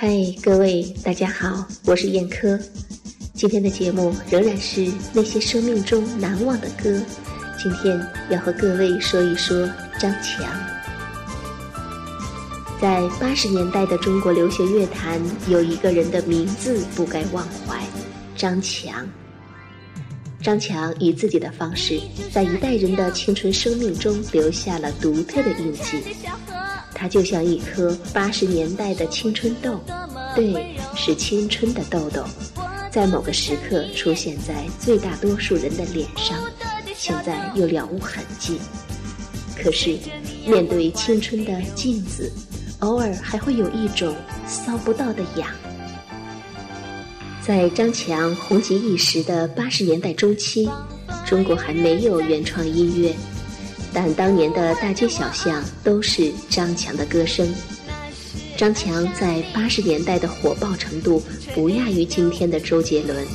嗨，各位大家好，我是燕科。今天的节目仍然是那些生命中难忘的歌。今天要和各位说一说张强。在八十年代的中国流行乐坛，有一个人的名字不该忘怀——张强。张强以自己的方式，在一代人的青春生命中留下了独特的印记。它就像一颗八十年代的青春痘，对，是青春的痘痘，在某个时刻出现在最大多数人的脸上，现在又了无痕迹。可是，面对青春的镜子，偶尔还会有一种搔不到的痒。在张强红极一时的八十年代中期，中国还没有原创音乐。但当年的大街小巷都是张强的歌声。张强在八十年代的火爆程度不亚于今天的周杰伦。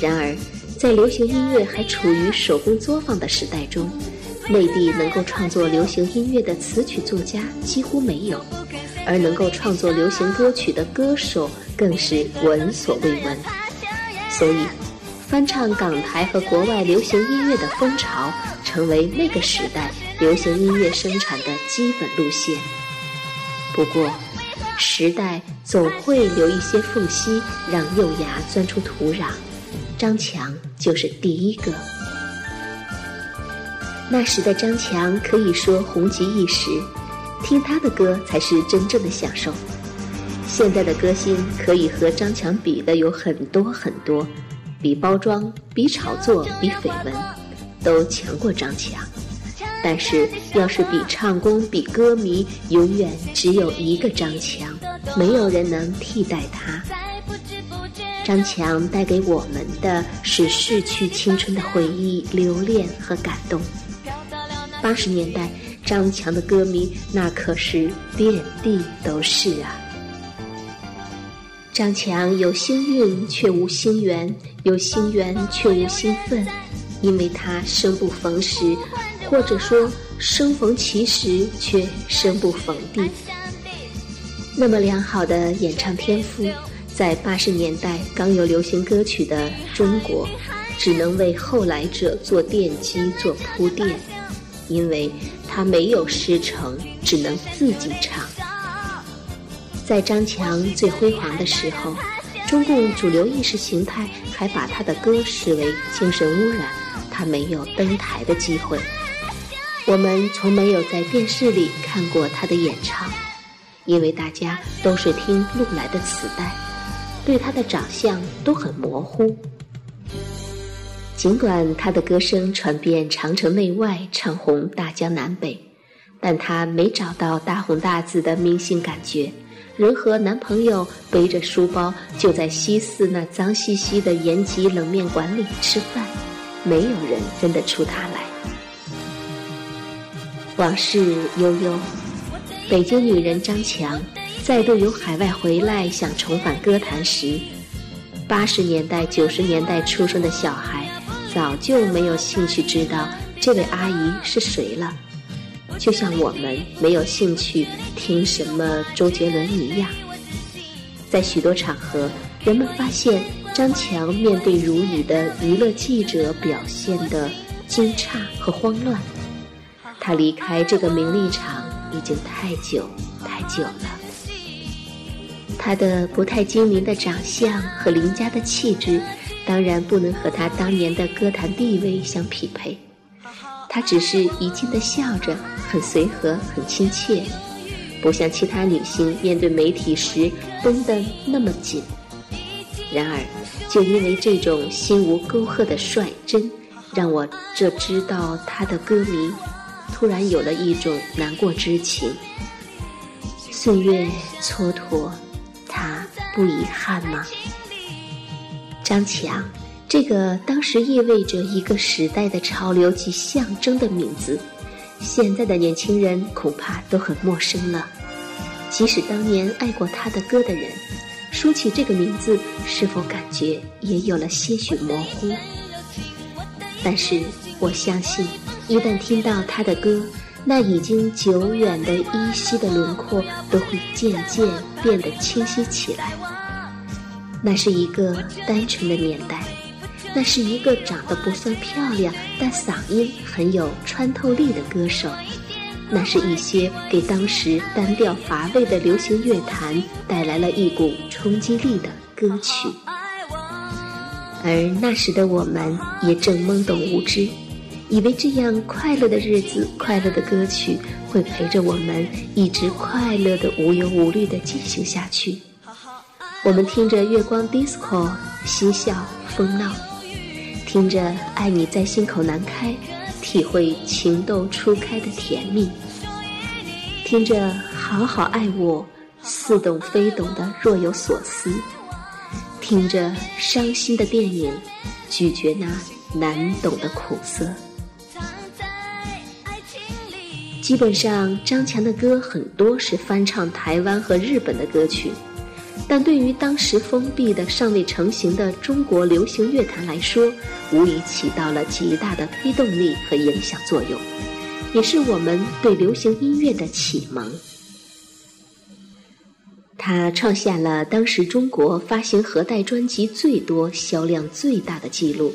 然而，在流行音乐还处于手工作坊的时代中，内地能够创作流行音乐的词曲作家几乎没有，而能够创作流行歌曲的歌手更是闻所未闻。所以。翻唱港台和国外流行音乐的风潮，成为那个时代流行音乐生产的基本路线。不过，时代总会留一些缝隙，让幼芽钻出土壤。张强就是第一个。那时的张强可以说红极一时，听他的歌才是真正的享受。现在的歌星可以和张强比的有很多很多。比包装、比炒作、比绯闻，都强过张强。但是，要是比唱功、比歌迷，永远只有一个张强，没有人能替代他。张强带给我们的是逝去青春的回忆、留恋和感动。八十年代，张强的歌迷那可是遍地都是啊。张强有星运却无星缘，有心缘却无心分，因为他生不逢时，或者说生逢其时却生不逢地。那么良好的演唱天赋，在八十年代刚有流行歌曲的中国，只能为后来者做奠基、做铺垫，因为他没有师承，只能自己唱。在张强最辉煌的时候，中共主流意识形态还把他的歌视为精神污染，他没有登台的机会。我们从没有在电视里看过他的演唱，因为大家都是听录来的磁带，对他的长相都很模糊。尽管他的歌声传遍长城内外，唱红大江南北，但他没找到大红大紫的明星感觉。仍和男朋友背着书包，就在西四那脏兮兮的延吉冷面馆里吃饭，没有人认得出他来。往事悠悠，北京女人张强再度由海外回来，想重返歌坛时，八十年代、九十年代出生的小孩早就没有兴趣知道这位阿姨是谁了。就像我们没有兴趣听什么周杰伦一样，在许多场合，人们发现张强面对如雨的娱乐记者表现的惊诧和慌乱。他离开这个名利场已经太久太久了。他的不太精明的长相和邻家的气质，当然不能和他当年的歌坛地位相匹配。他只是一劲地笑着，很随和，很亲切，不像其他女星面对媒体时绷得那么紧。然而，就因为这种心无沟壑的率真，让我这知道他的歌迷突然有了一种难过之情。岁月蹉跎，他不遗憾吗？张强。这个当时意味着一个时代的潮流及象征的名字，现在的年轻人恐怕都很陌生了。即使当年爱过他的歌的人，说起这个名字，是否感觉也有了些许模糊？但是我相信，一旦听到他的歌，那已经久远的依稀的轮廓都会渐渐变得清晰起来。那是一个单纯的年代，那是一个长得不算漂亮，但嗓音很有穿透力的歌手。那是一些给当时单调乏味的流行乐坛带来了一股冲击力的歌曲。而那时的我们也正懵懂无知。以为这样快乐的日子、快乐的歌曲会陪着我们一直快乐的无忧无虑的进行下去。我们听着月光 disco，嬉笑疯闹；听着爱你在心口难开，体会情窦初开的甜蜜；听着好好爱我，似懂非懂的若有所思；听着伤心的电影，咀嚼那难懂的苦涩。基本上，张强的歌很多是翻唱台湾和日本的歌曲，但对于当时封闭的、尚未成型的中国流行乐坛来说，无疑起到了极大的推动力和影响作用，也是我们对流行音乐的启蒙。他创下了当时中国发行盒带专辑最多、销量最大的记录，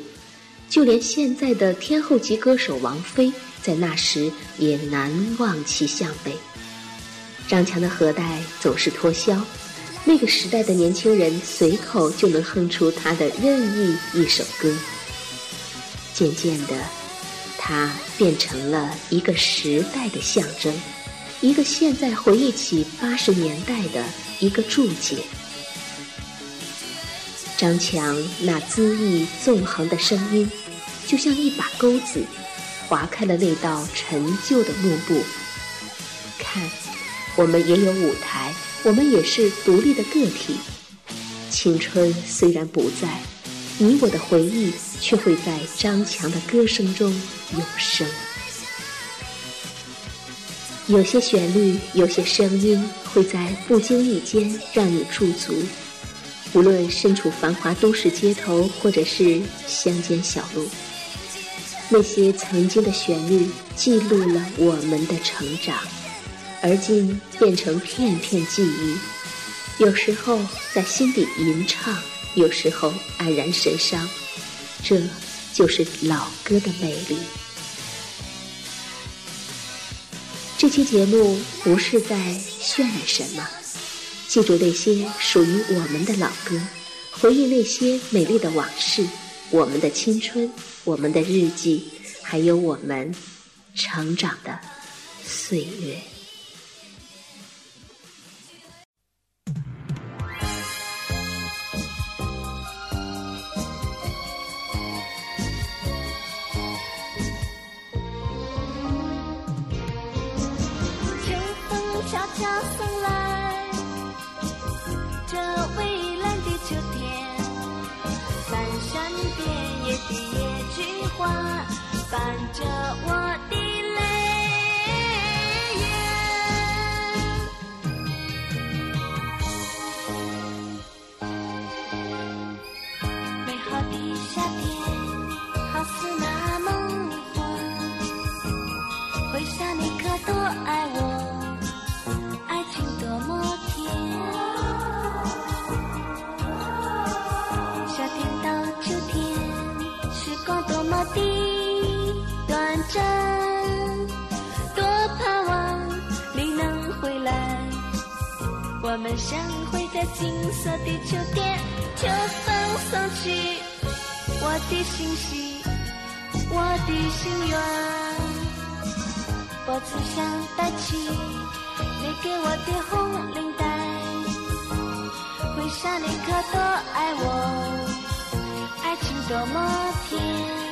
就连现在的天后级歌手王菲。在那时也难望其项背。张强的盒带总是脱销，那个时代的年轻人随口就能哼出他的任意一首歌。渐渐的，他变成了一个时代的象征，一个现在回忆起八十年代的一个注解。张强那恣意纵横的声音，就像一把钩子。划开了那道陈旧的幕布。看，我们也有舞台，我们也是独立的个体。青春虽然不在，你我的回忆却会在张强的歌声中永生。有些旋律，有些声音，会在不经意间让你驻足。无论身处繁华都市街头，或者是乡间小路。那些曾经的旋律记录了我们的成长，而今变成片片记忆。有时候在心底吟唱，有时候黯然神伤。这就是老歌的魅力。这期节目不是在渲染什么，记住那些属于我们的老歌，回忆那些美丽的往事，我们的青春。我们的日记，还有我们成长的岁月。悄悄送来这蔚蓝的秋天，翻山遍野的野菊花。伴着我的们相会在金色的秋天。秋风送去我的信息，我的心愿。脖子上戴起你给我的红领带，回想你可多爱我，爱情多么甜。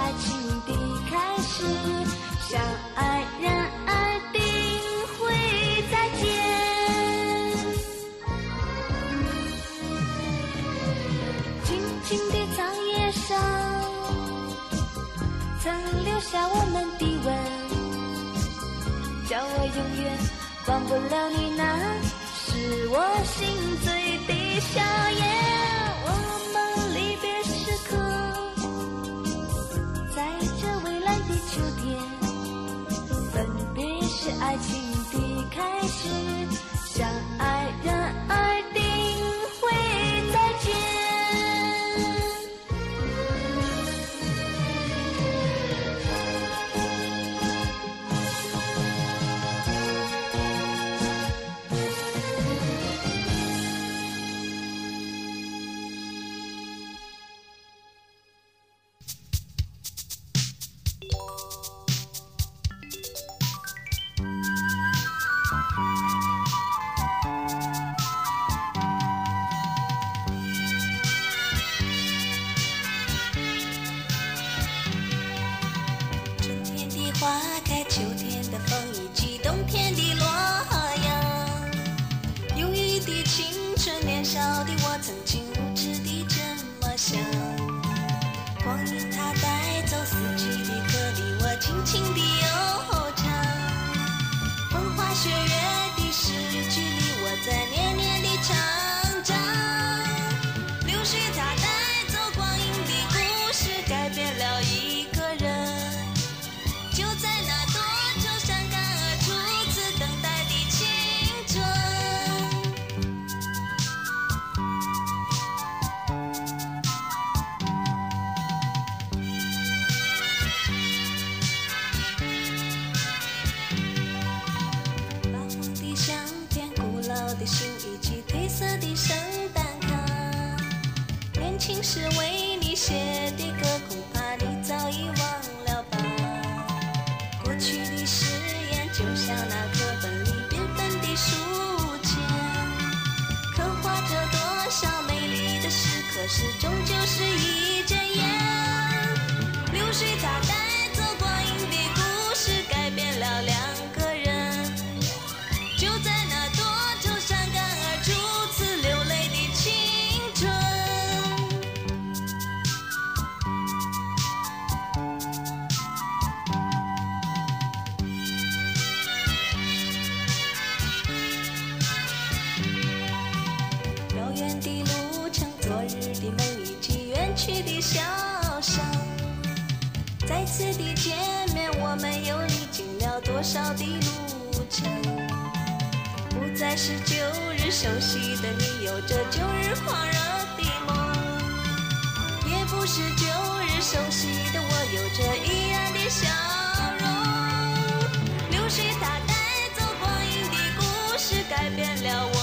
爱情的开始，相爱人爱定会再见。青青的草叶上，曾留下我们的吻，叫我永远忘不了你那是我心醉的笑颜。情诗为你写的歌，恐怕你早已忘了吧。过去的誓言就像那课本里缤纷的书签，刻画着多少美丽的时刻，始终远的路程昨日的梦以及远去的笑声再次的见面我们又历经了多少的路程不再是旧日熟悉的你有着旧日狂热的梦也不是旧日熟悉的我有着依然的笑容。流水它带走光阴的故事改变了我